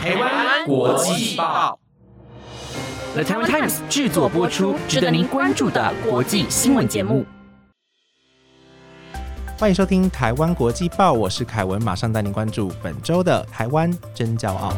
台湾国际报，The Taiwan Times 制作播出，值得您关注的国际新闻节目。欢迎收听《台湾国际报》，我是凯文，马上带您关注本周的台湾真骄傲。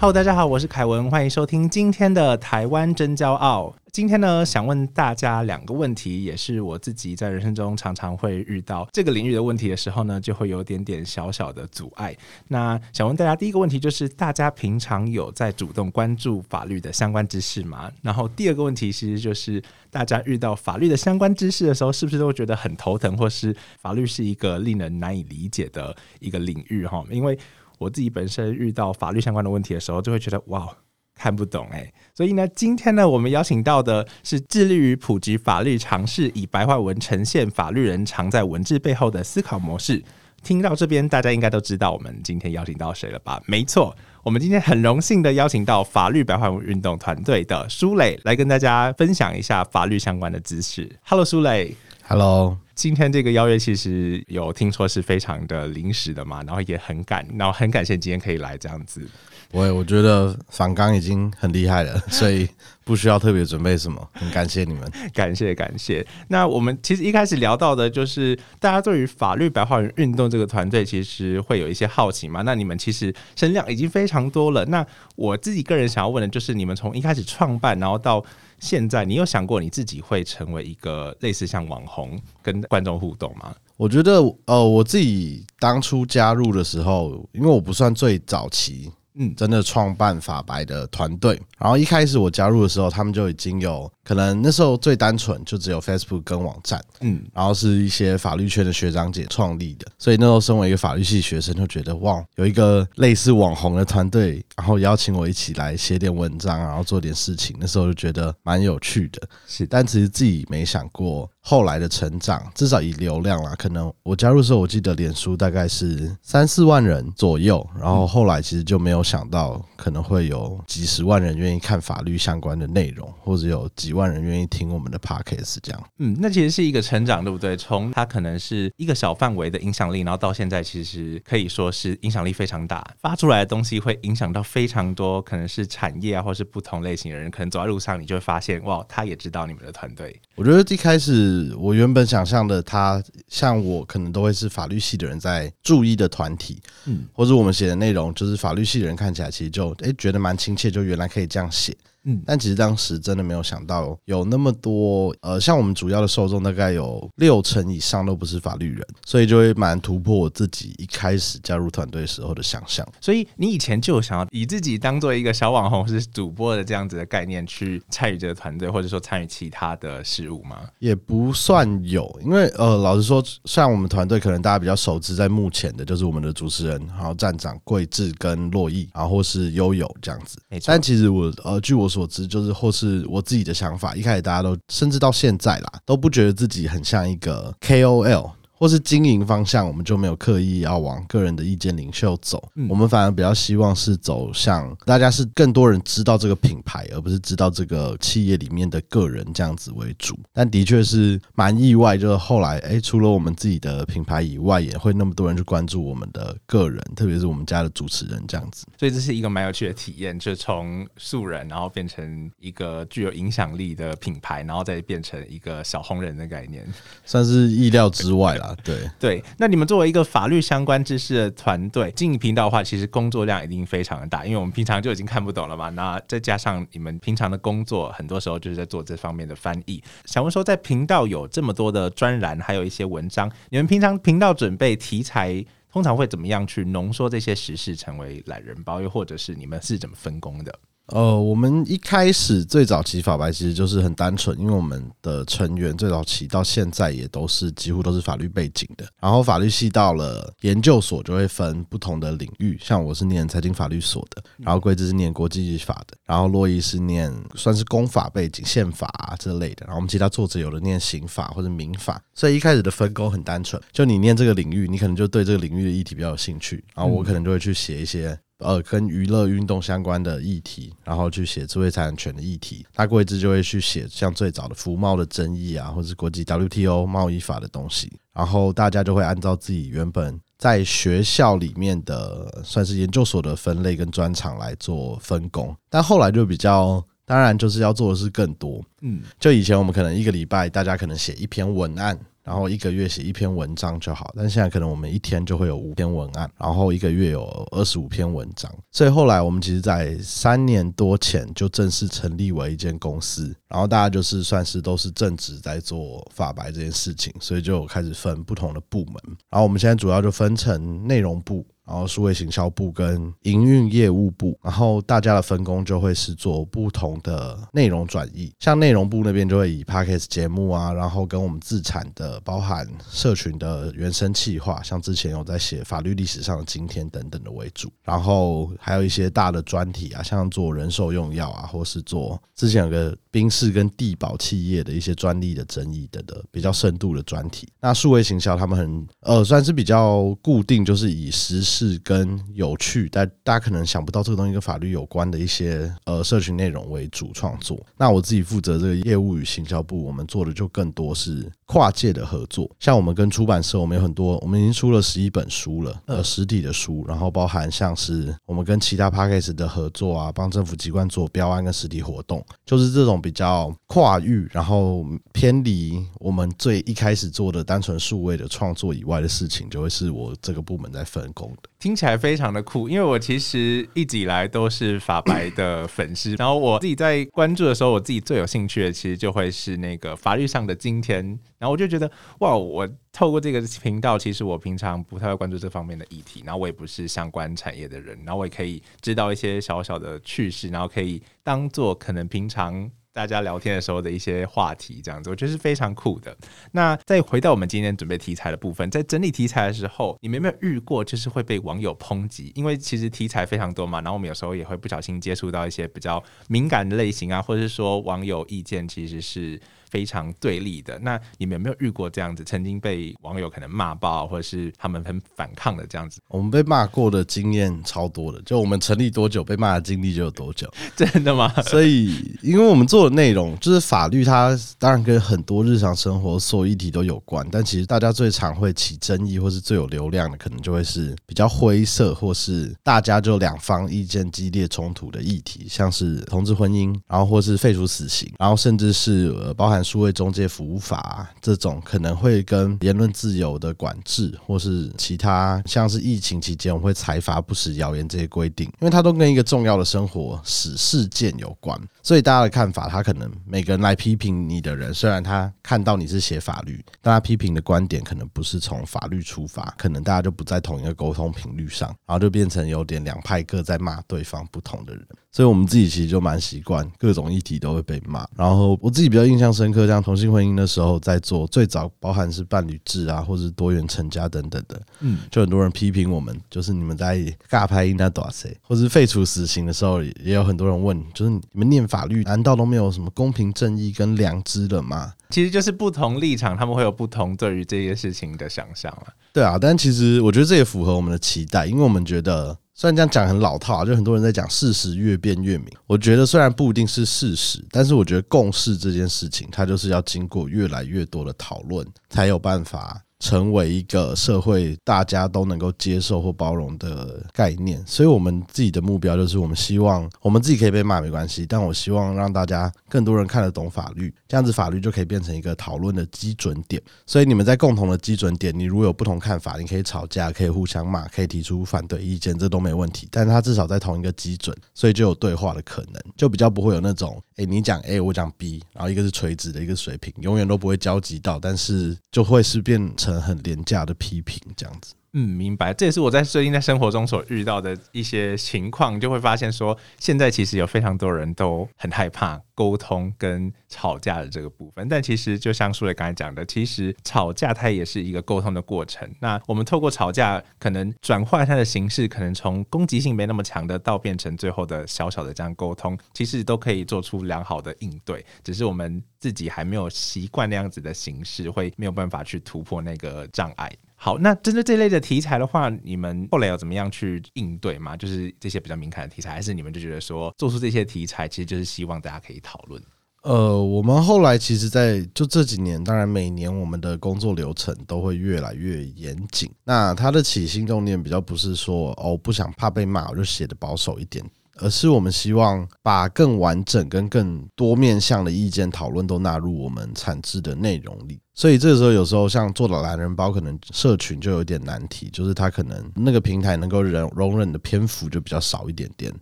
Hello，大家好，我是凯文，欢迎收听今天的《台湾真骄傲》。今天呢，想问大家两个问题，也是我自己在人生中常常会遇到这个领域的问题的时候呢，就会有点点小小的阻碍。那想问大家第一个问题就是，大家平常有在主动关注法律的相关知识吗？然后第二个问题其实就是，大家遇到法律的相关知识的时候，是不是都会觉得很头疼，或是法律是一个令人难以理解的一个领域？哈，因为我自己本身遇到法律相关的问题的时候，就会觉得哇，看不懂哎。所以呢，今天呢，我们邀请到的是致力于普及法律常识，以白话文呈现法律人常在文字背后的思考模式。听到这边，大家应该都知道我们今天邀请到谁了吧？没错，我们今天很荣幸的邀请到法律白话文运动团队的苏磊来跟大家分享一下法律相关的知识。Hello，苏磊。Hello。今天这个邀约其实有听说是非常的临时的嘛，然后也很感，然后很感谢今天可以来这样子。我我觉得反刚已经很厉害了，所以不需要特别准备什么。很感谢你们，感谢感谢。那我们其实一开始聊到的就是大家对于法律白话文运动这个团队其实会有一些好奇嘛。那你们其实声量已经非常多了。那我自己个人想要问的就是，你们从一开始创办，然后到现在，你有想过你自己会成为一个类似像网红跟观众互动吗？我觉得，呃，我自己当初加入的时候，因为我不算最早期。嗯，真的创办法白的团队，然后一开始我加入的时候，他们就已经有可能那时候最单纯就只有 Facebook 跟网站，嗯，然后是一些法律圈的学长姐创立的，所以那时候身为一个法律系学生，就觉得哇，有一个类似网红的团队，然后邀请我一起来写点文章，然后做点事情，那时候就觉得蛮有趣的，是，但其实自己没想过。后来的成长，至少以流量啦，可能我加入的时候，我记得脸书大概是三四万人左右，然后后来其实就没有想到可能会有几十万人愿意看法律相关的内容，或者有几万人愿意听我们的 podcast 这样。嗯，那其实是一个成长，对不对？从它可能是一个小范围的影响力，然后到现在其实可以说是影响力非常大，发出来的东西会影响到非常多，可能是产业啊，或是不同类型的人，可能走在路上你就会发现，哇，他也知道你们的团队。我觉得一开始。我原本想象的，他像我可能都会是法律系的人在注意的团体，嗯，或者我们写的内容，就是法律系的人看起来其实就诶觉得蛮亲切，就原来可以这样写。嗯，但其实当时真的没有想到有那么多，呃，像我们主要的受众大概有六成以上都不是法律人，所以就会蛮突破我自己一开始加入团队时候的想象。所以你以前就有想要以自己当做一个小网红是主播的这样子的概念去参与这个团队，或者说参与其他的事物吗？也不算有，因为呃，老实说，像我们团队可能大家比较熟知在目前的就是我们的主持人，然后站长桂智跟洛毅，然后或是悠悠这样子。但其实我呃，据我。所知就是或是我自己的想法，一开始大家都甚至到现在啦，都不觉得自己很像一个 KOL。或是经营方向，我们就没有刻意要往个人的意见领袖走，我们反而比较希望是走向大家是更多人知道这个品牌，而不是知道这个企业里面的个人这样子为主。但的确是蛮意外，就是后来哎，除了我们自己的品牌以外，也会那么多人去关注我们的个人，特别是我们家的主持人这样子。所以这是一个蛮有趣的体验，就从素人，然后变成一个具有影响力的品牌，然后再变成一个小红人的概念，算是意料之外了。对对，那你们作为一个法律相关知识的团队经营频道的话，其实工作量一定非常的大，因为我们平常就已经看不懂了嘛。那再加上你们平常的工作，很多时候就是在做这方面的翻译。想问说，在频道有这么多的专栏，还有一些文章，你们平常频道准备题材，通常会怎么样去浓缩这些时事成为懒人包，又或者是你们是怎么分工的？呃，我们一开始最早期法白其实就是很单纯，因为我们的成员最早期到现在也都是几乎都是法律背景的。然后法律系到了研究所就会分不同的领域，像我是念财经法律所的，然后桂枝是念国际法的，然后洛伊是念算是公法背景、宪法啊这类的。然后我们其他作者有的念刑法或者民法，所以一开始的分工很单纯，就你念这个领域，你可能就对这个领域的议题比较有兴趣，然后我可能就会去写一些。呃，跟娱乐运动相关的议题，然后去写智慧财产权的议题，他过一次就会去写像最早的服贸的争议啊，或者是国际 WTO 贸易法的东西，然后大家就会按照自己原本在学校里面的算是研究所的分类跟专长来做分工，但后来就比较，当然就是要做的是更多。嗯，就以前我们可能一个礼拜大家可能写一篇文案。然后一个月写一篇文章就好，但现在可能我们一天就会有五篇文案，然后一个月有二十五篇文章。所以后来我们其实，在三年多前就正式成立为一间公司，然后大家就是算是都是正职在做法白这件事情，所以就开始分不同的部门。然后我们现在主要就分成内容部。然后数位行销部跟营运业务部，然后大家的分工就会是做不同的内容转移。像内容部那边就会以 podcast 节目啊，然后跟我们自产的包含社群的原生企划，像之前有在写法律历史上的今天等等的为主。然后还有一些大的专题啊，像做人寿用药啊，或是做之前有个宾士跟地保企业的一些专利的争议等等比较深度的专题。那数位行销他们很呃算是比较固定，就是以实时。事跟有趣，但大家可能想不到这个东西跟法律有关的一些呃社群内容为主创作。那我自己负责这个业务与行销部，我们做的就更多是跨界的合作。像我们跟出版社，我们有很多，我们已经出了十一本书了，呃，实体的书，然后包含像是我们跟其他 p a c k a g e 的合作啊，帮政府机关做标案跟实体活动，就是这种比较跨域，然后偏离我们最一开始做的单纯数位的创作以外的事情，就会是我这个部门在分工的。听起来非常的酷，因为我其实一直以来都是法白的粉丝，然后我自己在关注的时候，我自己最有兴趣的其实就会是那个法律上的今天，然后我就觉得哇，我透过这个频道，其实我平常不太会关注这方面的议题，然后我也不是相关产业的人，然后我也可以知道一些小小的趣事，然后可以当做可能平常。大家聊天的时候的一些话题，这样子我觉得是非常酷的。那再回到我们今天准备题材的部分，在整理题材的时候，你们有没有遇过就是会被网友抨击？因为其实题材非常多嘛，然后我们有时候也会不小心接触到一些比较敏感的类型啊，或者是说网友意见其实是。非常对立的，那你们有没有遇过这样子？曾经被网友可能骂爆，或者是他们很反抗的这样子？我们被骂过的经验超多的，就我们成立多久被骂的经历就有多久，真的吗？所以，因为我们做的内容就是法律，它当然跟很多日常生活所有议题都有关，但其实大家最常会起争议，或是最有流量的，可能就会是比较灰色，或是大家就两方意见激烈冲突的议题，像是同志婚姻，然后或是废除死刑，然后甚至是呃包含。数位中介服务法这种可能会跟言论自由的管制，或是其他像是疫情期间我会裁罚不实谣言这些规定，因为它都跟一个重要的生活史事件有关，所以大家的看法，他可能每个人来批评你的人，虽然他看到你是写法律，但他批评的观点可能不是从法律出发，可能大家就不在同一个沟通频率上，然后就变成有点两派各在骂对方不同的人。所以我们自己其实就蛮习惯各种议题都会被骂，然后我自己比较印象深刻，像同性婚姻的时候，在做最早包含是伴侣制啊，或者是多元成家等等的，嗯，就很多人批评我们，就是你们在尬拍应该多少岁，或是废除死刑的时候，也有很多人问，就是你们念法律难道都没有什么公平正义跟良知了吗？其实就是不同立场，他们会有不同对于这些事情的想象了。对啊，但其实我觉得这也符合我们的期待，因为我们觉得。虽然这样讲很老套，就很多人在讲事实越辩越明。我觉得虽然不一定是事实，但是我觉得共识这件事情，它就是要经过越来越多的讨论，才有办法。成为一个社会大家都能够接受或包容的概念，所以我们自己的目标就是，我们希望我们自己可以被骂没关系，但我希望让大家更多人看得懂法律，这样子法律就可以变成一个讨论的基准点。所以你们在共同的基准点，你如果有不同看法，你可以吵架，可以互相骂，可以提出反对意见，这都没问题。但是它至少在同一个基准，所以就有对话的可能，就比较不会有那种，诶，你讲 A，我讲 B，然后一个是垂直的，一个水平，永远都不会交集到，但是就会是变成。很廉价的批评，这样子。嗯，明白。这也是我在最近在生活中所遇到的一些情况，就会发现说，现在其实有非常多人都很害怕沟通跟吵架的这个部分。但其实就像苏磊刚才讲的，其实吵架它也是一个沟通的过程。那我们透过吵架，可能转换它的形式，可能从攻击性没那么强的，到变成最后的小小的这样沟通，其实都可以做出良好的应对。只是我们自己还没有习惯那样子的形式，会没有办法去突破那个障碍。好，那针对这类的题材的话，你们后来要怎么样去应对吗？就是这些比较敏感的题材，还是你们就觉得说做出这些题材，其实就是希望大家可以讨论？呃，我们后来其实，在就这几年，当然每年我们的工作流程都会越来越严谨。那他的起心动念比较不是说哦，不想怕被骂，我就写的保守一点，而是我们希望把更完整跟更多面向的意见讨论都纳入我们产制的内容里。所以这个时候，有时候像做了懒人包，可能社群就有点难题，就是他可能那个平台能够容容忍的篇幅就比较少一点点。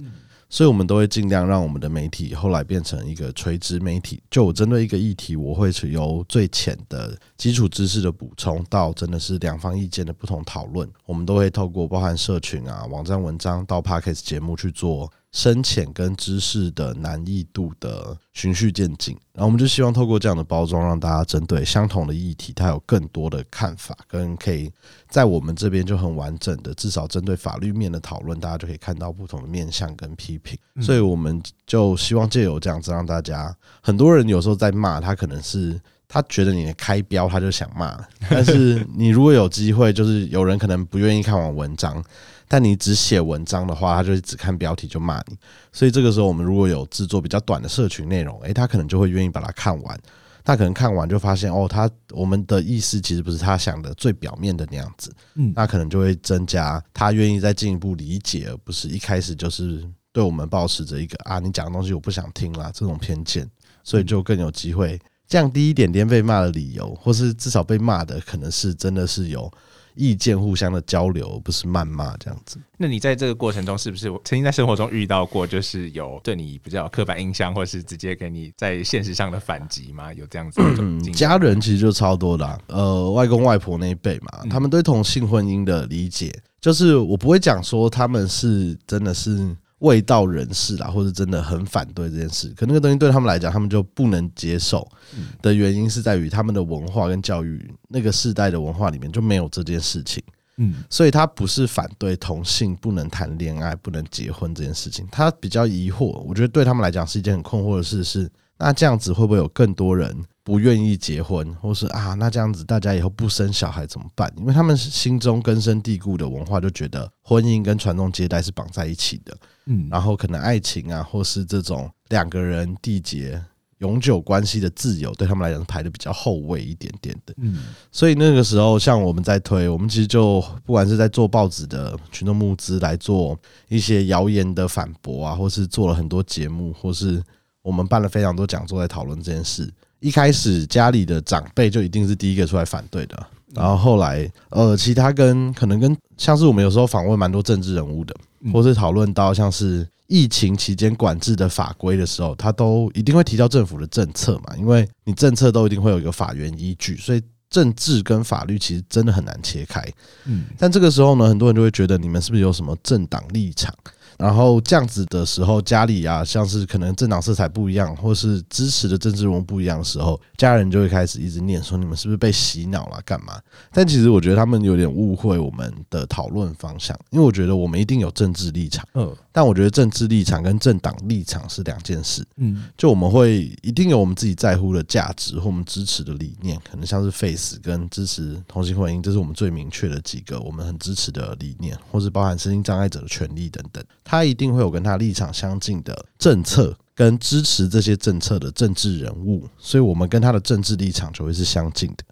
所以，我们都会尽量让我们的媒体后来变成一个垂直媒体。就我针对一个议题，我会是由最浅的基础知识的补充，到真的是两方意见的不同讨论。我们都会透过包含社群啊、网站文章到 Podcast 节目去做。深浅跟知识的难易度的循序渐进，然后我们就希望透过这样的包装，让大家针对相同的议题，它有更多的看法，跟可以在我们这边就很完整的，至少针对法律面的讨论，大家就可以看到不同的面向跟批评。所以我们就希望借由这样子，让大家很多人有时候在骂他，可能是他觉得你开标，他就想骂，但是你如果有机会，就是有人可能不愿意看完文章。但你只写文章的话，他就只看标题就骂你。所以这个时候，我们如果有制作比较短的社群内容，诶，他可能就会愿意把它看完。他可能看完就发现，哦，他我们的意思其实不是他想的最表面的那样子。嗯，那可能就会增加他愿意再进一步理解，而不是一开始就是对我们保持着一个啊，你讲的东西我不想听啦这种偏见。所以就更有机会降低一点点被骂的理由，或是至少被骂的可能是真的是有。意见互相的交流，不是谩骂这样子。那你在这个过程中，是不是曾经在生活中遇到过，就是有对你比较刻板印象，或是直接给你在现实上的反击吗？有这样子的？嗯，家人其实就超多的，呃，外公外婆那一辈嘛，他们对同性婚姻的理解，就是我不会讲说他们是真的是。味道人士啦，或者真的很反对这件事，可那个东西对他们来讲，他们就不能接受的原因是在于他们的文化跟教育，那个世代的文化里面就没有这件事情。嗯，所以他不是反对同性不能谈恋爱、不能结婚这件事情，他比较疑惑。我觉得对他们来讲是一件很困惑的事，是那这样子会不会有更多人？不愿意结婚，或是啊，那这样子大家以后不生小孩怎么办？因为他们心中根深蒂固的文化就觉得婚姻跟传宗接代是绑在一起的，嗯，然后可能爱情啊，或是这种两个人缔结永久关系的自由，对他们来讲排的比较后位一点点的，嗯，所以那个时候像我们在推，我们其实就不管是在做报纸的群众募资来做一些谣言的反驳啊，或是做了很多节目，或是我们办了非常多讲座在讨论这件事。一开始家里的长辈就一定是第一个出来反对的，然后后来呃，其他跟可能跟像是我们有时候访问蛮多政治人物的，或是讨论到像是疫情期间管制的法规的时候，他都一定会提到政府的政策嘛，因为你政策都一定会有一个法源依据，所以政治跟法律其实真的很难切开。嗯，但这个时候呢，很多人就会觉得你们是不是有什么政党立场？然后这样子的时候，家里啊，像是可能政党色彩不一样，或是支持的政治人物不一样的时候，家人就会开始一直念说你们是不是被洗脑了，干嘛？但其实我觉得他们有点误会我们的讨论方向，因为我觉得我们一定有政治立场，嗯，但我觉得政治立场跟政党立场是两件事，嗯，就我们会一定有我们自己在乎的价值或我们支持的理念，可能像是 face 跟支持同性婚姻，这是我们最明确的几个我们很支持的理念，或是包含身心障碍者的权利等等。他一定会有跟他立场相近的政策，跟支持这些政策的政治人物，所以我们跟他的政治立场就会是相近的。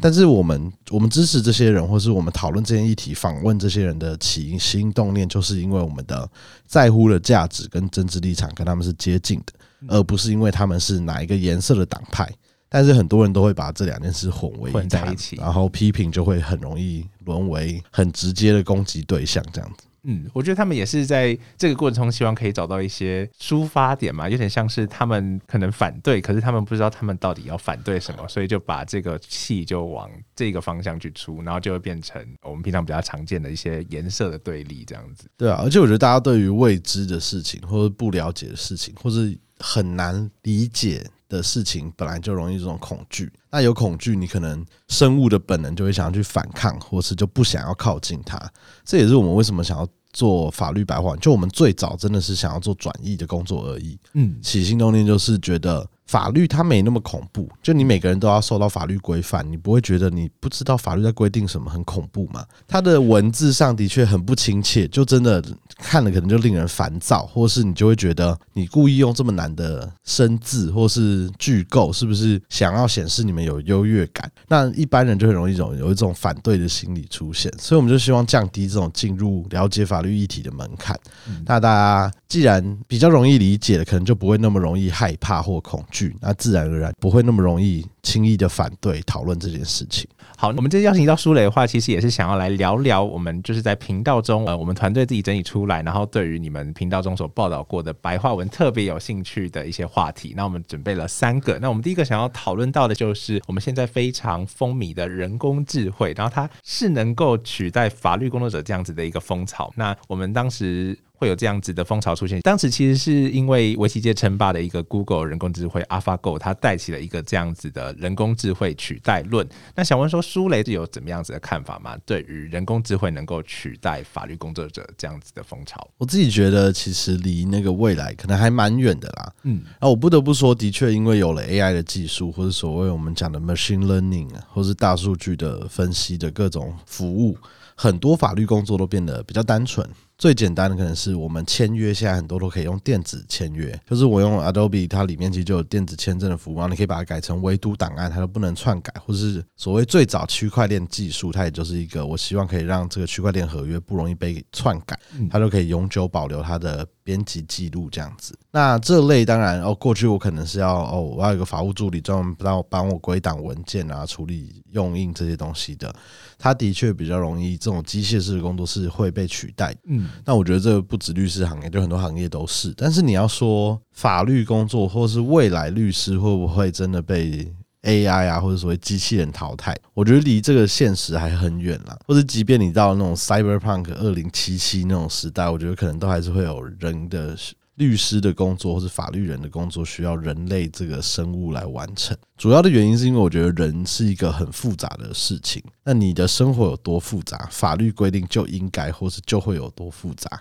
但是我们我们支持这些人，或是我们讨论这些议题、访问这些人的起心动念，就是因为我们的在乎的价值跟政治立场跟他们是接近的，而不是因为他们是哪一个颜色的党派。但是很多人都会把这两件事混为在一起，然后批评就会很容易沦为很直接的攻击对象，这样子。嗯，我觉得他们也是在这个过程中，希望可以找到一些抒发点嘛，有点像是他们可能反对，可是他们不知道他们到底要反对什么，所以就把这个气就往这个方向去出，然后就会变成我们平常比较常见的一些颜色的对立这样子。对啊，而且我觉得大家对于未知的事情，或者不了解的事情，或是很难理解的事情，本来就容易这种恐惧。那有恐惧，你可能生物的本能就会想要去反抗，或是就不想要靠近它。这也是我们为什么想要做法律白话。就我们最早真的是想要做转译的工作而已。嗯，起心动念就是觉得法律它没那么恐怖，就你每个人都要受到法律规范，你不会觉得你不知道法律在规定什么很恐怖嘛？它的文字上的确很不亲切，就真的看了可能就令人烦躁，或是你就会觉得你故意用这么难的生字或是句构，是不是想要显示你们有优越感？那一般人就很容易有有一种反对的心理出现，所以我们就希望降低这种进入了解法律议题的门槛。那大家既然比较容易理解了，可能就不会那么容易害怕或恐惧，那自然而然不会那么容易轻易的反对讨论这件事情。好，我们这邀请到舒磊的话，其实也是想要来聊聊我们就是在频道中，呃，我们团队自己整理出来，然后对于你们频道中所报道过的白话文特别有兴趣的一些话题。那我们准备了三个，那我们第一个想要讨论到的就是我们现在非常风靡的人工智慧，然后它是能够取代法律工作者这样子的一个风潮。那我们当时。会有这样子的风潮出现。当时其实是因为围棋界称霸的一个 Google 人工智慧 AlphaGo，它带起了一个这样子的人工智慧取代论。那想问说，舒雷有怎么样子的看法吗？对于人工智慧能够取代法律工作者这样子的风潮，我自己觉得其实离那个未来可能还蛮远的啦。嗯，那我不得不说，的确因为有了 AI 的技术，或者所谓我们讲的 machine learning，或是大数据的分析的各种服务，很多法律工作都变得比较单纯。最简单的可能是我们签约，现在很多都可以用电子签约，就是我用 Adobe，它里面其实就有电子签证的服务，然后你可以把它改成唯独档案，它都不能篡改，或者是所谓最早区块链技术，它也就是一个我希望可以让这个区块链合约不容易被篡改，它就可以永久保留它的。编辑记录这样子，那这类当然哦，过去我可能是要哦，我要有个法务助理专门帮我帮我归档文件啊，处理用印这些东西的，他的确比较容易，这种机械式的工作是会被取代。嗯，那我觉得这不止律师行业，就很多行业都是。但是你要说法律工作，或是未来律师会不会真的被？AI 啊，或者所谓机器人淘汰，我觉得离这个现实还很远了。或者，即便你到那种 Cyberpunk 二零七七那种时代，我觉得可能都还是会有人的律师的工作，或是法律人的工作需要人类这个生物来完成。主要的原因是因为我觉得人是一个很复杂的事情。那你的生活有多复杂，法律规定就应该或是就会有多复杂。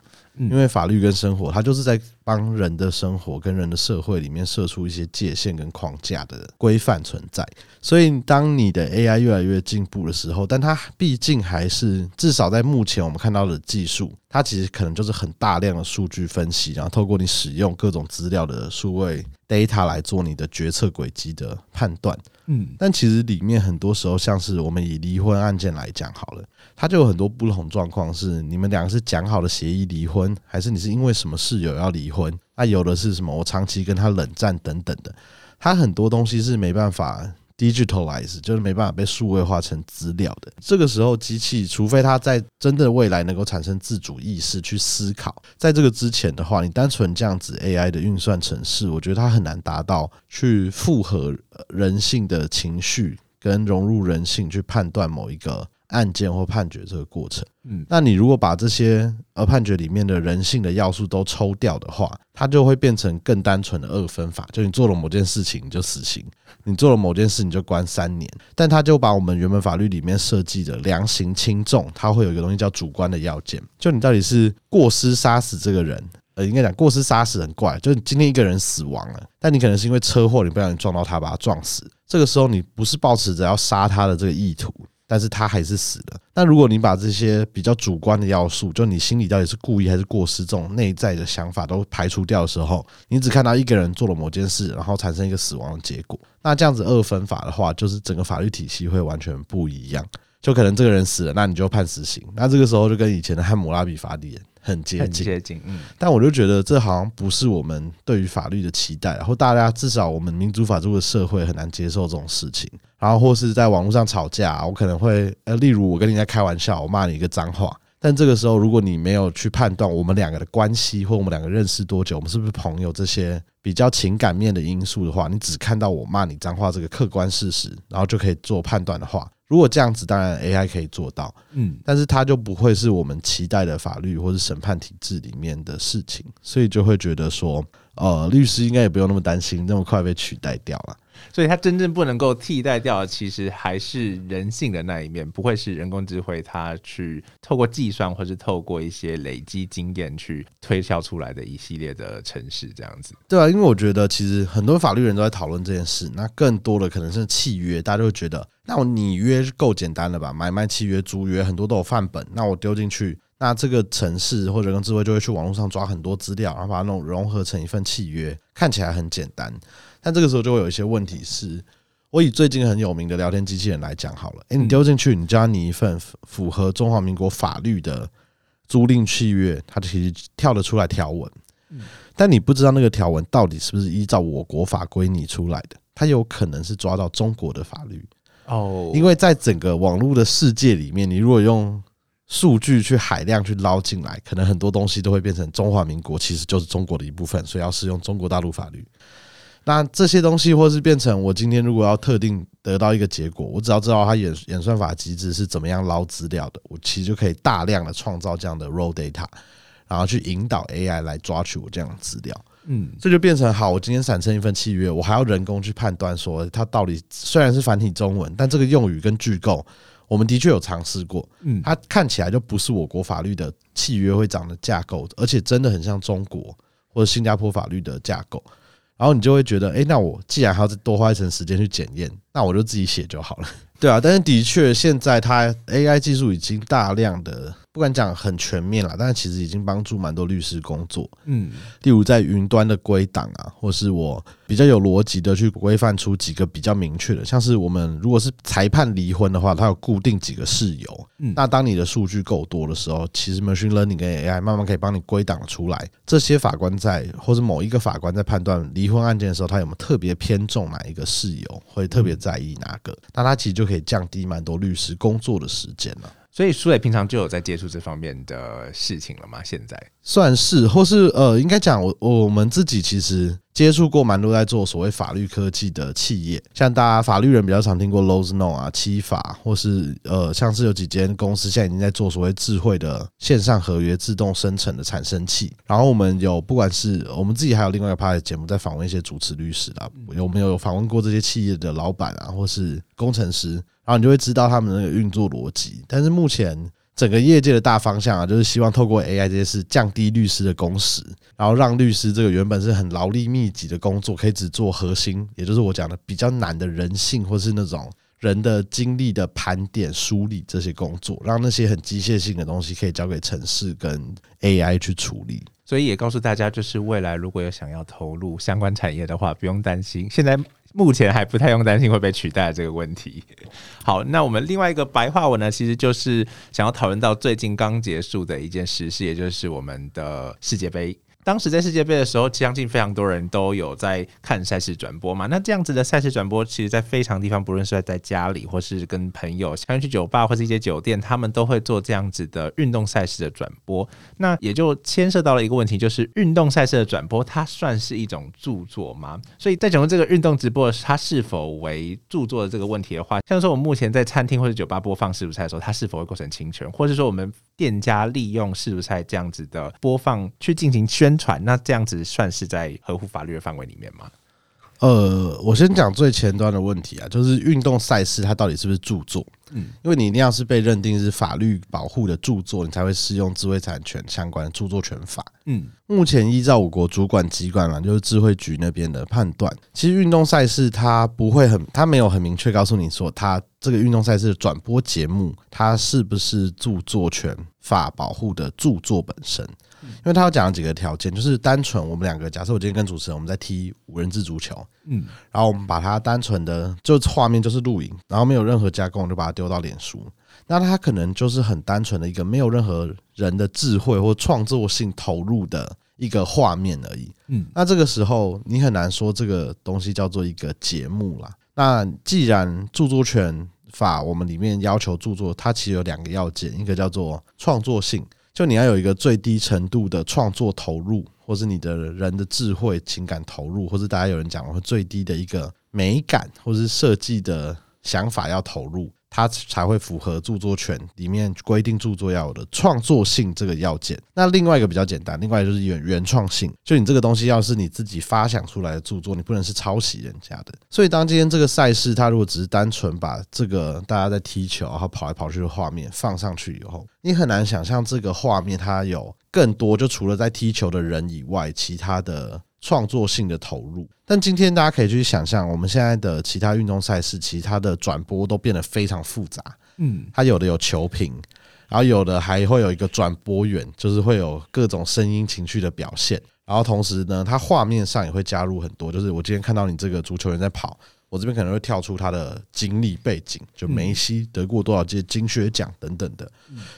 因为法律跟生活，它就是在帮人的生活跟人的社会里面设出一些界限跟框架的规范存在。所以，当你的 AI 越来越进步的时候，但它毕竟还是至少在目前我们看到的技术，它其实可能就是很大量的数据分析，然后透过你使用各种资料的数位 data 来做你的决策轨迹的判断。嗯，但其实里面很多时候，像是我们以离婚案件来讲好了，他就有很多不同状况，是你们两个是讲好的协议离婚，还是你是因为什么事有要离婚？那有的是什么？我长期跟他冷战等等的，他很多东西是没办法。digitalize 就是没办法被数位化成资料的。这个时候，机器除非它在真的未来能够产生自主意识去思考，在这个之前的话，你单纯这样子 AI 的运算程式，我觉得它很难达到去复合人性的情绪跟融入人性去判断某一个。案件或判决这个过程，嗯，那你如果把这些呃判决里面的人性的要素都抽掉的话，它就会变成更单纯的二分法，就你做了某件事情你就死刑，你做了某件事你就关三年。但它就把我们原本法律里面设计的量刑轻重，它会有一个东西叫主观的要件，就你到底是过失杀死这个人，呃，应该讲过失杀死很怪，就是今天一个人死亡了，但你可能是因为车祸，你不小心撞到他，把他撞死，这个时候你不是抱持着要杀他的这个意图。但是他还是死了。那如果你把这些比较主观的要素，就你心里到底是故意还是过失，这种内在的想法都排除掉的时候，你只看到一个人做了某件事，然后产生一个死亡的结果。那这样子二分法的话，就是整个法律体系会完全不一样。就可能这个人死了，那你就判死刑。那这个时候就跟以前的汉谟拉比法典很接近。接近，嗯。但我就觉得这好像不是我们对于法律的期待，然后大家至少我们民主法治的社会很难接受这种事情。然后或是在网络上吵架，我可能会呃，例如我跟人家开玩笑，我骂你一个脏话，但这个时候如果你没有去判断我们两个的关系，或我们两个认识多久，我们是不是朋友这些比较情感面的因素的话，你只看到我骂你脏话这个客观事实，然后就可以做判断的话，如果这样子，当然 AI 可以做到，嗯，但是它就不会是我们期待的法律或是审判体制里面的事情，所以就会觉得说，呃，律师应该也不用那么担心那么快被取代掉了。所以它真正不能够替代掉的，其实还是人性的那一面，不会是人工智慧它去透过计算，或是透过一些累积经验去推销出来的一系列的城市这样子。对啊，因为我觉得其实很多法律人都在讨论这件事，那更多的可能是契约，大家就会觉得，那我拟约够简单了吧？买卖契约、租约很多都有范本，那我丢进去。那这个城市或者人工智慧就会去网络上抓很多资料，然后把它弄融合成一份契约，看起来很简单。但这个时候就会有一些问题是，我以最近很有名的聊天机器人来讲好了，诶，你丢进去，你加你一份符合中华民国法律的租赁契约，它其实跳得出来条文，但你不知道那个条文到底是不是依照我国法规拟出来的，它有可能是抓到中国的法律哦，因为在整个网络的世界里面，你如果用数据去海量去捞进来，可能很多东西都会变成中华民国其实就是中国的一部分，所以要适用中国大陆法律。那这些东西，或是变成我今天如果要特定得到一个结果，我只要知道它演演算法机制是怎么样捞资料的，我其实就可以大量的创造这样的 raw data，然后去引导 AI 来抓取我这样的资料。嗯，这就变成好，我今天产生一份契约，我还要人工去判断说它到底虽然是繁体中文，但这个用语跟句构。我们的确有尝试过，嗯，它看起来就不是我国法律的契约会长的架构，而且真的很像中国或者新加坡法律的架构，然后你就会觉得，哎，那我既然还要再多花一层时间去检验，那我就自己写就好了，对啊。但是的确，现在它 AI 技术已经大量的。不敢讲很全面了，但是其实已经帮助蛮多律师工作。嗯，例如在云端的归档啊，或是我比较有逻辑的去规范出几个比较明确的，像是我们如果是裁判离婚的话，它有固定几个事由。嗯，那当你的数据够多的时候，其实 machine learning 跟 AI 慢慢可以帮你归档出来。这些法官在或者某一个法官在判断离婚案件的时候，他有没有特别偏重哪一个事由，会特别在意哪个？那他其实就可以降低蛮多律师工作的时间了。所以苏磊平常就有在接触这方面的事情了吗？现在算是，或是呃，应该讲我我们自己其实。接触过蛮多在做所谓法律科技的企业，像大家法律人比较常听过 l o w s n o 啊、七法，或是呃，像是有几间公司现在已经在做所谓智慧的线上合约自动生成的产生器。然后我们有不管是我们自己还有另外一个 part 节目在访问一些主持律师啊，有没有访问过这些企业的老板啊，或是工程师？然后你就会知道他们那个运作逻辑。但是目前。整个业界的大方向啊，就是希望透过 AI 这些事降低律师的工时，然后让律师这个原本是很劳力密集的工作，可以只做核心，也就是我讲的比较难的人性或是那种人的经历的盘点梳理这些工作，让那些很机械性的东西可以交给城市跟 AI 去处理。所以也告诉大家，就是未来如果有想要投入相关产业的话，不用担心。现在。目前还不太用担心会被取代这个问题。好，那我们另外一个白话文呢，其实就是想要讨论到最近刚结束的一件实事，也就是我们的世界杯。当时在世界杯的时候，相信非常多人都有在看赛事转播嘛。那这样子的赛事转播，其实，在非常地方，不论是在家里，或是跟朋友，像去酒吧或是一些酒店，他们都会做这样子的运动赛事的转播。那也就牵涉到了一个问题，就是运动赛事的转播，它算是一种著作吗？所以在讲这个运动直播，它是否为著作的这个问题的话，像说我们目前在餐厅或者酒吧播放世足赛的时候，它是否会构成侵权，或者说我们店家利用世足赛这样子的播放去进行宣。宣传那这样子算是在合乎法律的范围里面吗？呃，我先讲最前端的问题啊，就是运动赛事它到底是不是著作？嗯，因为你一定要是被认定是法律保护的著作，你才会适用智慧产权相关的著作权法。嗯，目前依照我国主管机关啦，就是智慧局那边的判断，其实运动赛事它不会很，它没有很明确告诉你说，它这个运动赛事的转播节目，它是不是著作权法保护的著作本身。因为他要讲了几个条件，就是单纯我们两个，假设我今天跟主持人我们在踢五人制足球，嗯，然后我们把它单纯的就画面就是录影，然后没有任何加工，就把它丢到脸书，那它可能就是很单纯的一个没有任何人的智慧或创作性投入的一个画面而已，嗯，那这个时候你很难说这个东西叫做一个节目啦。那既然著作权法我们里面要求著作，它其实有两个要件，一个叫做创作性。就你要有一个最低程度的创作投入，或是你的人的智慧、情感投入，或是大家有人讲的最低的一个美感，或是设计的想法要投入。它才会符合著作权里面规定著作要有的创作性这个要件。那另外一个比较简单，另外就是原原创性，就你这个东西要是你自己发想出来的著作，你不能是抄袭人家的。所以当今天这个赛事，它如果只是单纯把这个大家在踢球然后跑来跑去的画面放上去以后，你很难想象这个画面它有更多，就除了在踢球的人以外，其他的。创作性的投入，但今天大家可以去想象，我们现在的其他运动赛事，其他的转播都变得非常复杂。嗯，它有的有球评，然后有的还会有一个转播员，就是会有各种声音情绪的表现。然后同时呢，它画面上也会加入很多，就是我今天看到你这个足球员在跑。我这边可能会跳出他的经历背景，就梅西得过多少届金靴奖等等的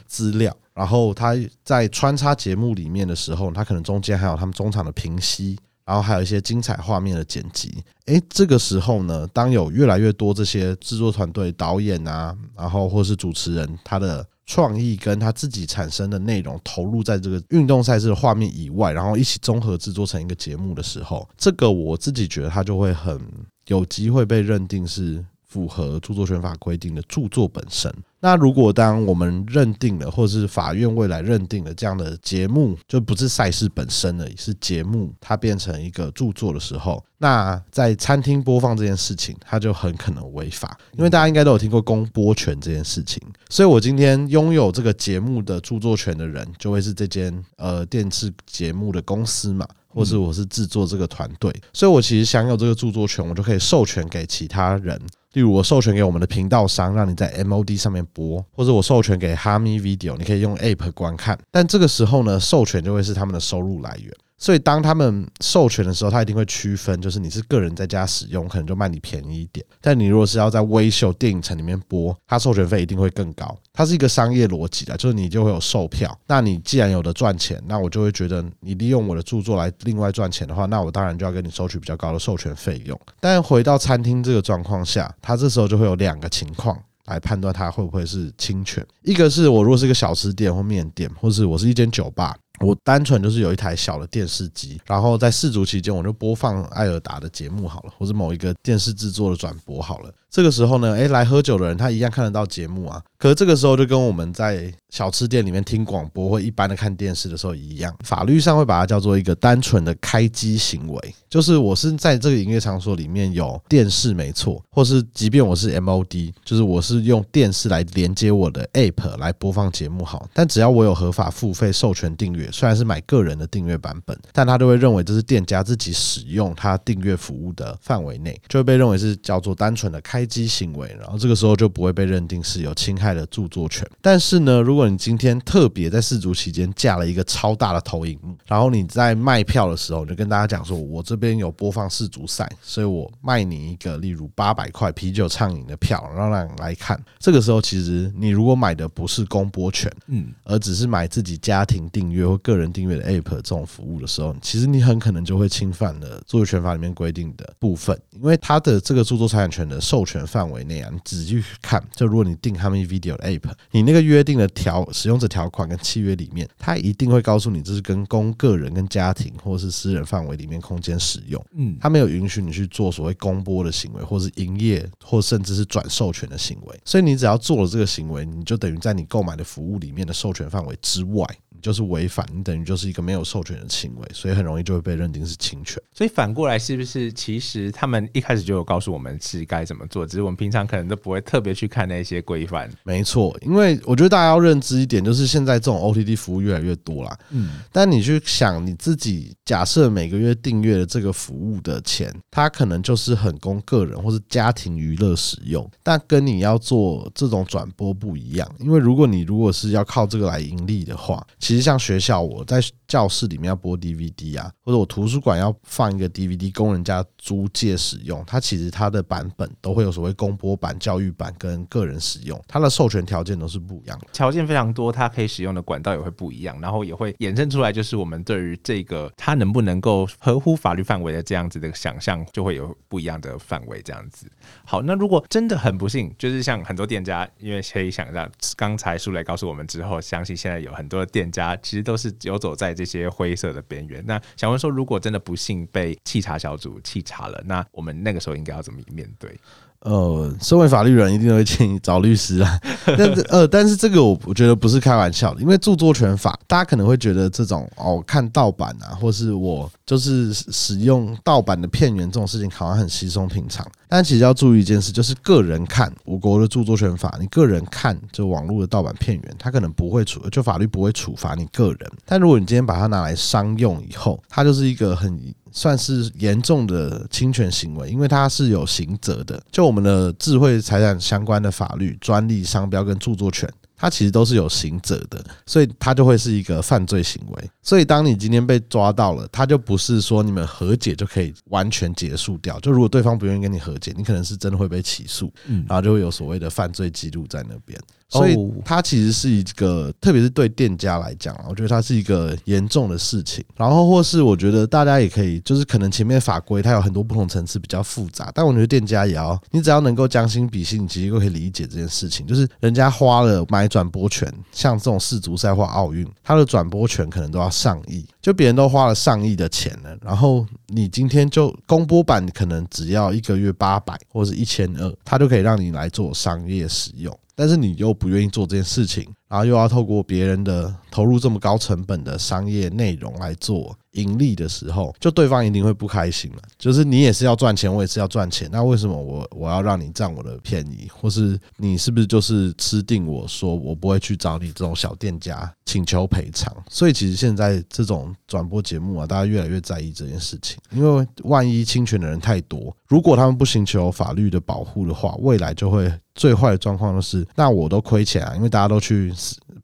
资料。然后他在穿插节目里面的时候，他可能中间还有他们中场的平息，然后还有一些精彩画面的剪辑。诶，这个时候呢，当有越来越多这些制作团队、导演啊，然后或是主持人，他的创意跟他自己产生的内容投入在这个运动赛事的画面以外，然后一起综合制作成一个节目的时候，这个我自己觉得他就会很。有机会被认定是符合著作权法规定的著作本身。那如果当我们认定了，或者是法院未来认定了这样的节目就不是赛事本身了，是节目它变成一个著作的时候，那在餐厅播放这件事情，它就很可能违法。因为大家应该都有听过公播权这件事情，所以我今天拥有这个节目的著作权的人，就会是这间呃电视节目的公司嘛。或是我是制作这个团队，所以我其实享有这个著作权，我就可以授权给其他人。例如，我授权给我们的频道商，让你在 MOD 上面播，或者我授权给哈咪 Video，你可以用 App 观看。但这个时候呢，授权就会是他们的收入来源。所以，当他们授权的时候，他一定会区分，就是你是个人在家使用，可能就卖你便宜一点；但你如果是要在微秀电影城里面播，它授权费一定会更高。它是一个商业逻辑的，就是你就会有售票。那你既然有的赚钱，那我就会觉得你利用我的著作来另外赚钱的话，那我当然就要跟你收取比较高的授权费用。但回到餐厅这个状况下，它这时候就会有两个情况来判断它会不会是侵权。一个是我如果是一个小吃店或面店，或是我是一间酒吧。我单纯就是有一台小的电视机，然后在试足期间，我就播放艾尔达的节目好了，或者某一个电视制作的转播好了。这个时候呢，诶，来喝酒的人他一样看得到节目啊。可是这个时候就跟我们在小吃店里面听广播或一般的看电视的时候一样，法律上会把它叫做一个单纯的开机行为，就是我是在这个营业场所里面有电视没错，或是即便我是 MOD，就是我是用电视来连接我的 App 来播放节目好，但只要我有合法付费授权订阅，虽然是买个人的订阅版本，但他都会认为这是店家自己使用他订阅服务的范围内，就会被认为是叫做单纯的开。机行为，然后这个时候就不会被认定是有侵害的著作权。但是呢，如果你今天特别在试足期间架了一个超大的投影幕，然后你在卖票的时候你就跟大家讲说，我这边有播放世足赛，所以我卖你一个例如八百块啤酒畅饮的票，让你来看。这个时候其实你如果买的不是公播权，嗯，而只是买自己家庭订阅或个人订阅的 App 这种服务的时候，其实你很可能就会侵犯了著作权法里面规定的部分，因为它的这个著作财产权的授权。范围内啊，你仔细看，就如果你订他们 Video 的 App，你那个约定的条使用者条款跟契约里面，它一定会告诉你这是跟公个人跟家庭或是私人范围里面空间使用，嗯，它没有允许你去做所谓公播的行为，或是营业，或甚至是转授权的行为，所以你只要做了这个行为，你就等于在你购买的服务里面的授权范围之外。就是违反，你等于就是一个没有授权的行为，所以很容易就会被认定是侵权。所以反过来，是不是其实他们一开始就有告诉我们是该怎么做，只是我们平常可能都不会特别去看那些规范。没错，因为我觉得大家要认知一点，就是现在这种 OTT 服务越来越多了。嗯，但你去想你自己，假设每个月订阅的这个服务的钱，它可能就是很供个人或是家庭娱乐使用，但跟你要做这种转播不一样。因为如果你如果是要靠这个来盈利的话，其其实像学校，我在教室里面要播 DVD 啊，或者我图书馆要放一个 DVD 供人家租借使用，它其实它的版本都会有所谓公播版、教育版跟个人使用，它的授权条件都是不一样的，条件非常多，它可以使用的管道也会不一样，然后也会衍生出来，就是我们对于这个它能不能够合乎法律范围的这样子的想象，就会有不一样的范围这样子。好，那如果真的很不幸，就是像很多店家，因为可以想象，刚才苏雷告诉我们之后，相信现在有很多的店家。啊其实都是游走在这些灰色的边缘。那想问说，如果真的不幸被弃查小组弃查了，那我们那个时候应该要怎么面对？呃，身为法律人，一定会建议找律师啊。但是，呃，但是这个我我觉得不是开玩笑的，因为著作权法，大家可能会觉得这种哦，看盗版啊，或是我就是使用盗版的片源这种事情，好像很稀松平常。但其实要注意一件事，就是个人看我国的著作权法，你个人看就网络的盗版片源，他可能不会处，就法律不会处罚你个人。但如果你今天把它拿来商用以后，它就是一个很。算是严重的侵权行为，因为它是有刑责的。就我们的智慧财产相关的法律、专利、商标跟著作权。它其实都是有刑责的，所以它就会是一个犯罪行为。所以当你今天被抓到了，它就不是说你们和解就可以完全结束掉。就如果对方不愿意跟你和解，你可能是真的会被起诉，然后就会有所谓的犯罪记录在那边。所以它其实是一个，特别是对店家来讲，我觉得它是一个严重的事情。然后或是我觉得大家也可以，就是可能前面法规它有很多不同层次比较复杂，但我觉得店家也要，你只要能够将心比心，你其实就可以理解这件事情。就是人家花了买转播权，像这种世足赛或奥运，它的转播权可能都要上亿，就别人都花了上亿的钱了，然后你今天就公播版可能只要一个月八百或者一千二，它就可以让你来做商业使用。但是你又不愿意做这件事情，然后又要透过别人的投入这么高成本的商业内容来做盈利的时候，就对方一定会不开心了。就是你也是要赚钱，我也是要赚钱，那为什么我我要让你占我的便宜，或是你是不是就是吃定我说我不会去找你这种小店家请求赔偿？所以其实现在这种转播节目啊，大家越来越在意这件事情，因为万一侵权的人太多，如果他们不寻求法律的保护的话，未来就会。最坏的状况就是，那我都亏钱啊，因为大家都去。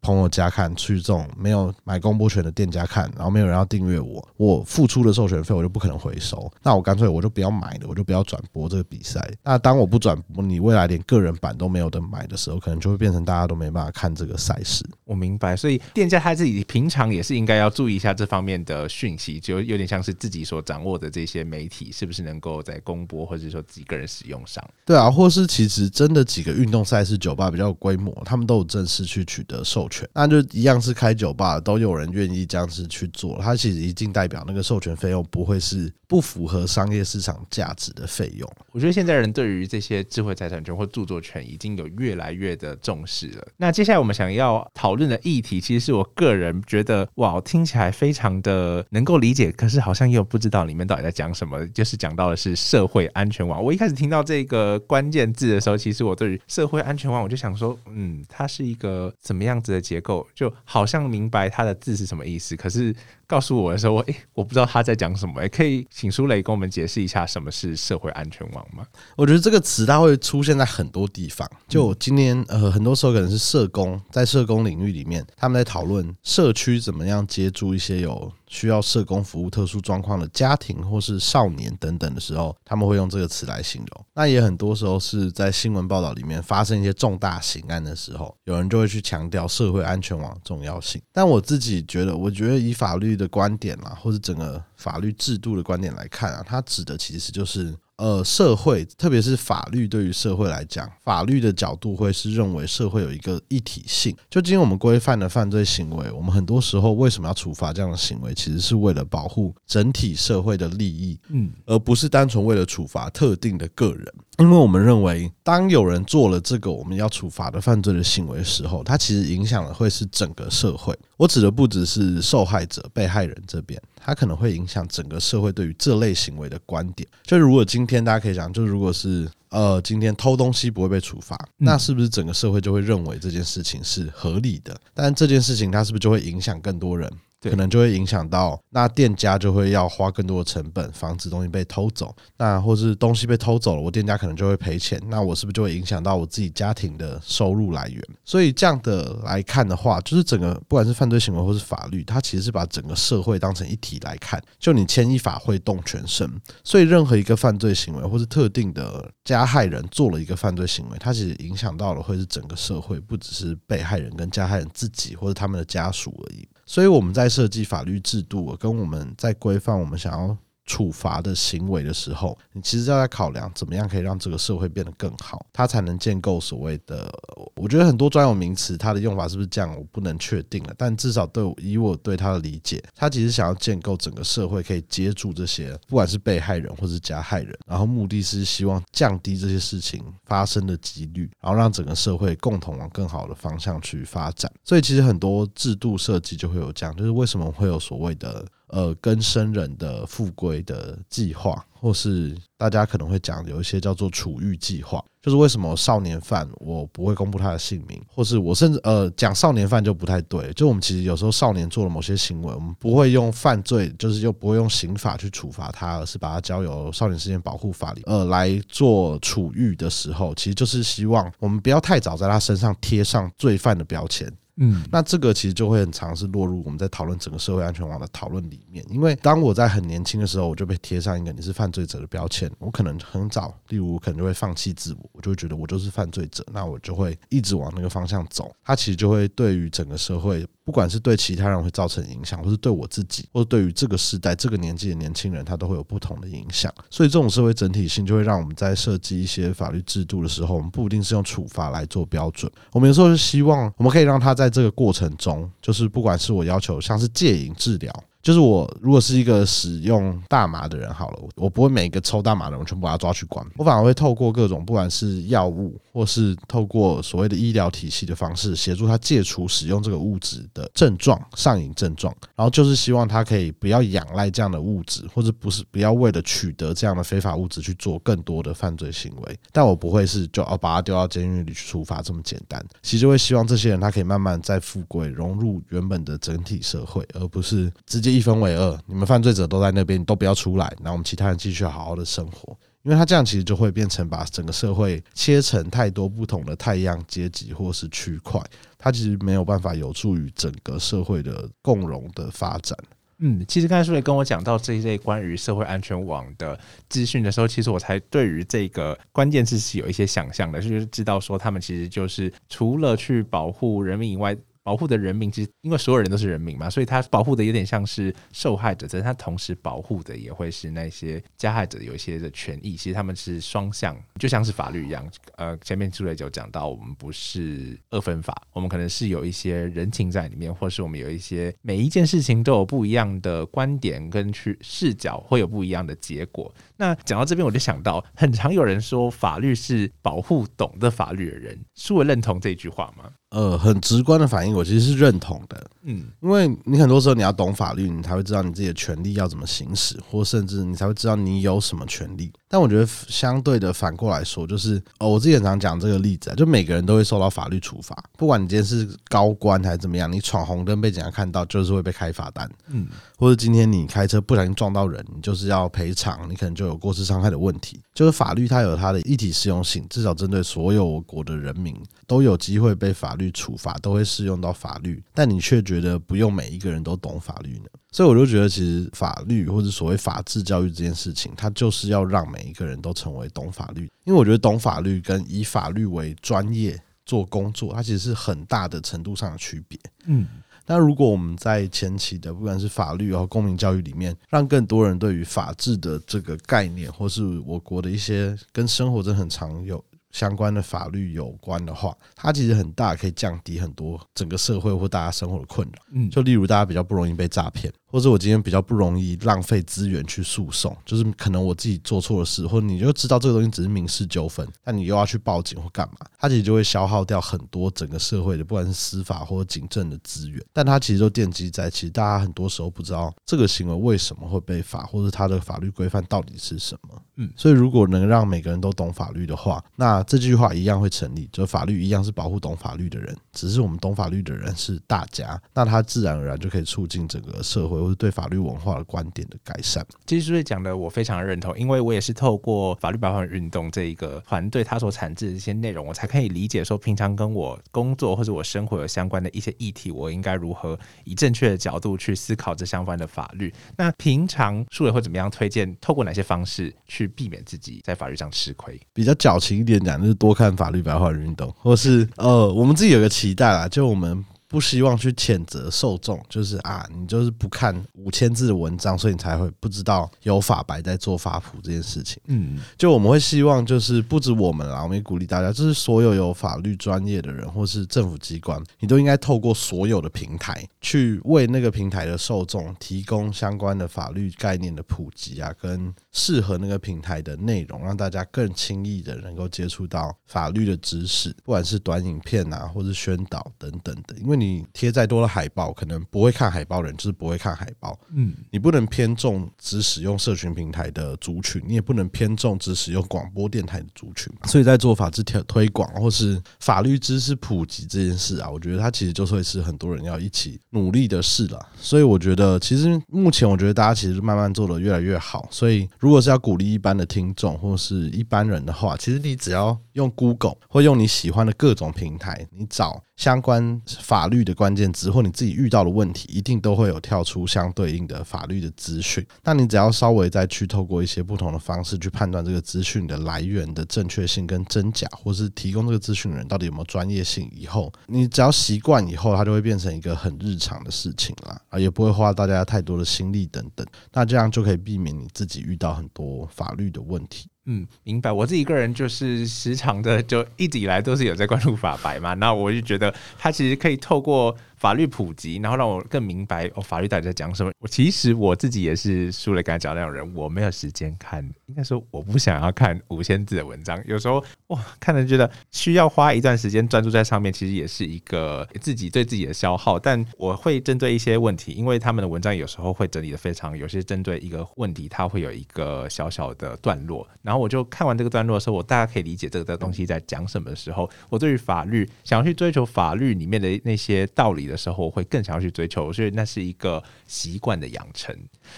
朋友家看，去这种没有买公播权的店家看，然后没有人要订阅我，我付出的授权费我就不可能回收，那我干脆我就不要买了，我就不要转播这个比赛。那当我不转播，你未来连个人版都没有的买的时候，可能就会变成大家都没办法看这个赛事。我明白，所以店家他自己平常也是应该要注意一下这方面的讯息，就有点像是自己所掌握的这些媒体是不是能够在公播或者说自己个人使用上。对啊，或是其实真的几个运动赛事酒吧比较有规模，他们都有正式去取得授权。那就一样是开酒吧，都有人愿意这样子去做。它其实一定代表那个授权费用不会是不符合商业市场价值的费用。我觉得现在人对于这些智慧财产权或著作权已经有越来越的重视了。那接下来我们想要讨论的议题，其实是我个人觉得哇，听起来非常的能够理解，可是好像又不知道里面到底在讲什么。就是讲到的是社会安全网。我一开始听到这个关键字的时候，其实我对于社会安全网，我就想说，嗯，它是一个怎么样子的？结构就好像明白它的字是什么意思，可是告诉我的时候，哎，我不知道他在讲什么。也可以请苏雷跟我们解释一下什么是社会安全网吗？我觉得这个词它会出现在很多地方。就今天呃，很多时候可能是社工在社工领域里面，他们在讨论社区怎么样接住一些有。需要社工服务特殊状况的家庭或是少年等等的时候，他们会用这个词来形容。那也很多时候是在新闻报道里面发生一些重大刑案的时候，有人就会去强调社会安全网重要性。但我自己觉得，我觉得以法律的观点啦，或者整个法律制度的观点来看啊，它指的其实就是。呃，社会特别是法律，对于社会来讲，法律的角度会是认为社会有一个一体性。就今天我们规范的犯罪行为，我们很多时候为什么要处罚这样的行为，其实是为了保护整体社会的利益，嗯，而不是单纯为了处罚特定的个人。因为我们认为，当有人做了这个我们要处罚的犯罪的行为的时候，它其实影响的会是整个社会。我指的不只是受害者、被害人这边，它可能会影响整个社会对于这类行为的观点。就如果今天大家可以讲，就如果是呃，今天偷东西不会被处罚，那是不是整个社会就会认为这件事情是合理的？但这件事情它是不是就会影响更多人？可能就会影响到，那店家就会要花更多的成本防止东西被偷走，那或是东西被偷走了，我店家可能就会赔钱，那我是不是就会影响到我自己家庭的收入来源？所以这样的来看的话，就是整个不管是犯罪行为或是法律，它其实是把整个社会当成一体来看，就你牵一发会动全身，所以任何一个犯罪行为或是特定的加害人做了一个犯罪行为，它其实影响到了会是整个社会，不只是被害人跟加害人自己或者他们的家属而已。所以我们在设计法律制度，跟我们在规范我们想要。处罚的行为的时候，你其实要在考量怎么样可以让这个社会变得更好，它才能建构所谓的。我觉得很多专有名词，它的用法是不是这样，我不能确定了。但至少对以我对它的理解，它其实想要建构整个社会可以接住这些，不管是被害人或是加害人，然后目的是希望降低这些事情发生的几率，然后让整个社会共同往更好的方向去发展。所以其实很多制度设计就会有这样，就是为什么会有所谓的。呃跟生人的复归的计划，或是大家可能会讲有一些叫做处遇计划。就是为什么少年犯我不会公布他的姓名，或是我甚至呃讲少年犯就不太对。就我们其实有时候少年做了某些行为，我们不会用犯罪，就是又不会用刑法去处罚他，而是把他交由少年事件保护法里呃来做处遇的时候，其实就是希望我们不要太早在他身上贴上罪犯的标签。嗯，那这个其实就会很尝试落入我们在讨论整个社会安全网的讨论里面。因为当我在很年轻的时候，我就被贴上一个你是犯罪者的标签，我可能很早，例如可能就会放弃自我，我就会觉得我就是犯罪者，那我就会一直往那个方向走。它其实就会对于整个社会。不管是对其他人会造成影响，或是对我自己，或者对于这个时代、这个年纪的年轻人，他都会有不同的影响。所以，这种社会整体性就会让我们在设计一些法律制度的时候，我们不一定是用处罚来做标准。我们有时候是希望，我们可以让他在这个过程中，就是不管是我要求像是戒瘾治疗。就是我如果是一个使用大麻的人，好了，我不会每一个抽大麻的人全部把他抓去关，我反而会透过各种不管是药物，或是透过所谓的医疗体系的方式，协助他戒除使用这个物质的症状、上瘾症状，然后就是希望他可以不要仰赖这样的物质，或者不是不要为了取得这样的非法物质去做更多的犯罪行为。但我不会是就要把他丢到监狱里去处罚这么简单，其实会希望这些人他可以慢慢再富贵，融入原本的整体社会，而不是直接。一分为二，你们犯罪者都在那边，都不要出来，那我们其他人继续好好的生活。因为他这样其实就会变成把整个社会切成太多不同的太阳阶级或是区块，它其实没有办法有助于整个社会的共荣的发展。嗯，其实刚才苏磊跟我讲到这一类关于社会安全网的资讯的时候，其实我才对于这个关键字是有一些想象的，就是知道说他们其实就是除了去保护人民以外。保护的人民其实，因为所有人都是人民嘛，所以他保护的有点像是受害者，但是他同时保护的也会是那些加害者有一些的权益。其实他们是双向，就像是法律一样。呃，前面朱磊就讲到，我们不是二分法，我们可能是有一些人情在里面，或是我们有一些每一件事情都有不一样的观点跟去视角，会有不一样的结果。那讲到这边，我就想到，很常有人说法律是保护懂得法律的人，是我认同这句话吗？呃，很直观的反应，我其实是认同的。嗯，因为你很多时候你要懂法律，你才会知道你自己的权利要怎么行使，或甚至你才会知道你有什么权利。但我觉得相对的反过来说，就是哦，我自己很常讲这个例子啊，就每个人都会受到法律处罚，不管你今天是高官还是怎么样，你闯红灯被警察看到，就是会被开罚单。嗯，或者今天你开车不小心撞到人，你就是要赔偿，你可能就有过失伤害的问题。就是法律它有它的一体适用性，至少针对所有我国的人民都有机会被法律处罚，都会适用到法律。但你却觉得不用每一个人都懂法律呢？所以我就觉得，其实法律或者所谓法治教育这件事情，它就是要让每一个人都成为懂法律。因为我觉得懂法律跟以法律为专业做工作，它其实是很大的程度上的区别。嗯，那如果我们在前期的不管是法律和公民教育里面，让更多人对于法治的这个概念，或是我国的一些跟生活真的很常有。相关的法律有关的话，它其实很大，可以降低很多整个社会或大家生活的困扰。嗯，就例如大家比较不容易被诈骗。或者我今天比较不容易浪费资源去诉讼，就是可能我自己做错了事，或者你就知道这个东西只是民事纠纷，但你又要去报警或干嘛，它其实就会消耗掉很多整个社会的不管是司法或者警政的资源。但它其实都奠基在，其实大家很多时候不知道这个行为为什么会被罚，或者它的法律规范到底是什么。嗯，所以如果能让每个人都懂法律的话，那这句话一样会成立，就法律一样是保护懂法律的人，只是我们懂法律的人是大家，那它自然而然就可以促进整个社会。或是对法律文化的观点的改善，其实讲的我非常认同，因为我也是透过法律白话运动这一个团队，他所产制的一些内容，我才可以理解说，平常跟我工作或者我生活有相关的一些议题，我应该如何以正确的角度去思考这相关的法律。那平常苏伟会怎么样推荐？透过哪些方式去避免自己在法律上吃亏？比较矫情一点讲，就是多看法律白话运动，或是呃，我们自己有个期待啦，就我们。不希望去谴责受众，就是啊，你就是不看五千字的文章，所以你才会不知道有法白在做法普这件事情。嗯，就我们会希望，就是不止我们啦，我们也鼓励大家，就是所有有法律专业的人或是政府机关，你都应该透过所有的平台，去为那个平台的受众提供相关的法律概念的普及啊，跟适合那个平台的内容，让大家更轻易的能够接触到法律的知识，不管是短影片啊，或是宣导等等的，因为。你贴再多的海报，可能不会看海报的人就是不会看海报。嗯，你不能偏重只使用社群平台的族群，你也不能偏重只使用广播电台的族群。所以在做法制推推广或是法律知识普及这件事啊，我觉得它其实就会是很多人要一起努力的事了。所以我觉得，其实目前我觉得大家其实慢慢做的越来越好。所以如果是要鼓励一般的听众或是一般人的话，其实你只要用 Google 或用你喜欢的各种平台，你找。相关法律的关键词或你自己遇到的问题，一定都会有跳出相对应的法律的资讯。那你只要稍微再去透过一些不同的方式去判断这个资讯的来源的正确性跟真假，或是提供这个资讯的人到底有没有专业性，以后你只要习惯以后，它就会变成一个很日常的事情啦，啊，也不会花大家太多的心力等等。那这样就可以避免你自己遇到很多法律的问题。嗯，明白。我自己个人就是时常的，就一直以来都是有在关注法白嘛。那我就觉得，他其实可以透过。法律普及，然后让我更明白哦，法律到底在讲什么。我其实我自己也是输了刚才讲那种人，我没有时间看，应该说我不想要看五千字的文章。有时候哇，看了觉得需要花一段时间专注在上面，其实也是一个自己对自己的消耗。但我会针对一些问题，因为他们的文章有时候会整理的非常，有些针对一个问题，它会有一个小小的段落。然后我就看完这个段落的时候，我大家可以理解这个东西在讲什么的时候，我对于法律想要去追求法律里面的那些道理。的时候，我会更想要去追求，所以那是一个习惯的养成。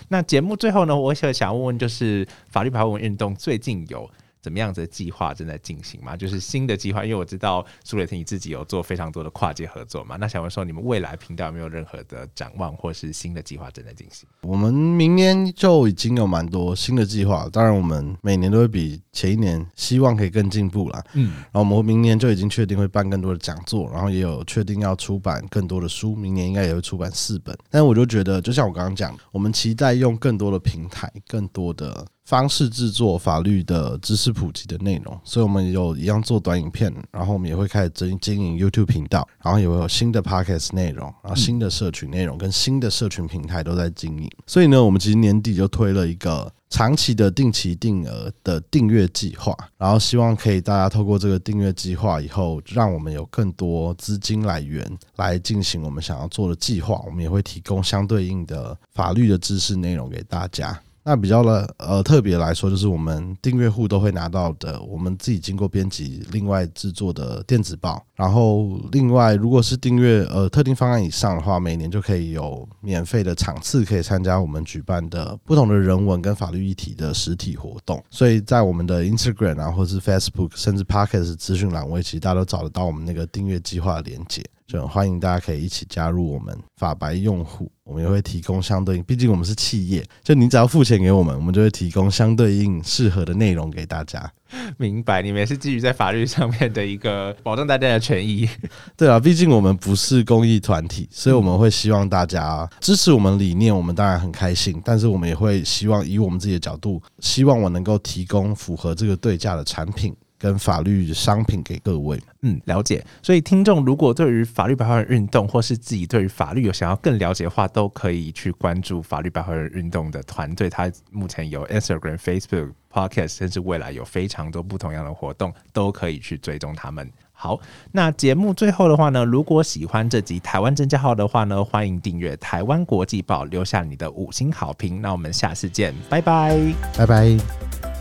那节目最后呢，我想想问问，就是法律排文运动最近有。怎么样子的计划正在进行吗？就是新的计划，因为我知道苏磊婷你自己有做非常多的跨界合作嘛。那想问说，你们未来频道有没有任何的展望，或是新的计划正在进行？我们明年就已经有蛮多新的计划，当然我们每年都会比前一年希望可以更进步啦。嗯，然后我们明年就已经确定会办更多的讲座，然后也有确定要出版更多的书，明年应该也会出版四本。但我就觉得，就像我刚刚讲，我们期待用更多的平台，更多的。方式制作法律的知识普及的内容，所以我们有一样做短影片，然后我们也会开始经经营 YouTube 频道，然后也会有新的 Podcast 内容，然后新的社群内容跟新的社群平台都在经营。所以呢，我们其实年底就推了一个长期的定期定额的订阅计划，然后希望可以大家透过这个订阅计划以后，让我们有更多资金来源来进行我们想要做的计划。我们也会提供相对应的法律的知识内容给大家。那比较的呃特别来说，就是我们订阅户都会拿到的，我们自己经过编辑、另外制作的电子报。然后另外，如果是订阅呃特定方案以上的话，每年就可以有免费的场次可以参加我们举办的不同的人文跟法律议题的实体活动。所以在我们的 Instagram 啊，或是 Facebook，甚至 Pocket 资讯栏位，其实大家都找得到我们那个订阅计划的连接。就欢迎大家可以一起加入我们法白用户，我们也会提供相对应，毕竟我们是企业，就你只要付钱给我们，我们就会提供相对应适合的内容给大家。明白，你们也是基于在法律上面的一个保障大家的权益。对啊，毕竟我们不是公益团体，所以我们会希望大家支持我们理念，我们当然很开心，但是我们也会希望以我们自己的角度，希望我能够提供符合这个对价的产品。跟法律商品给各位，嗯，了解。所以听众如果对于法律白话文运动，或是自己对于法律有想要更了解的话，都可以去关注法律白话文运动的团队。他目前有 Instagram、Facebook、Podcast，甚至未来有非常多不同样的活动，都可以去追踪他们。好，那节目最后的话呢，如果喜欢这集台湾真假号的话呢，欢迎订阅台湾国际报，留下你的五星好评。那我们下次见，拜拜，拜拜。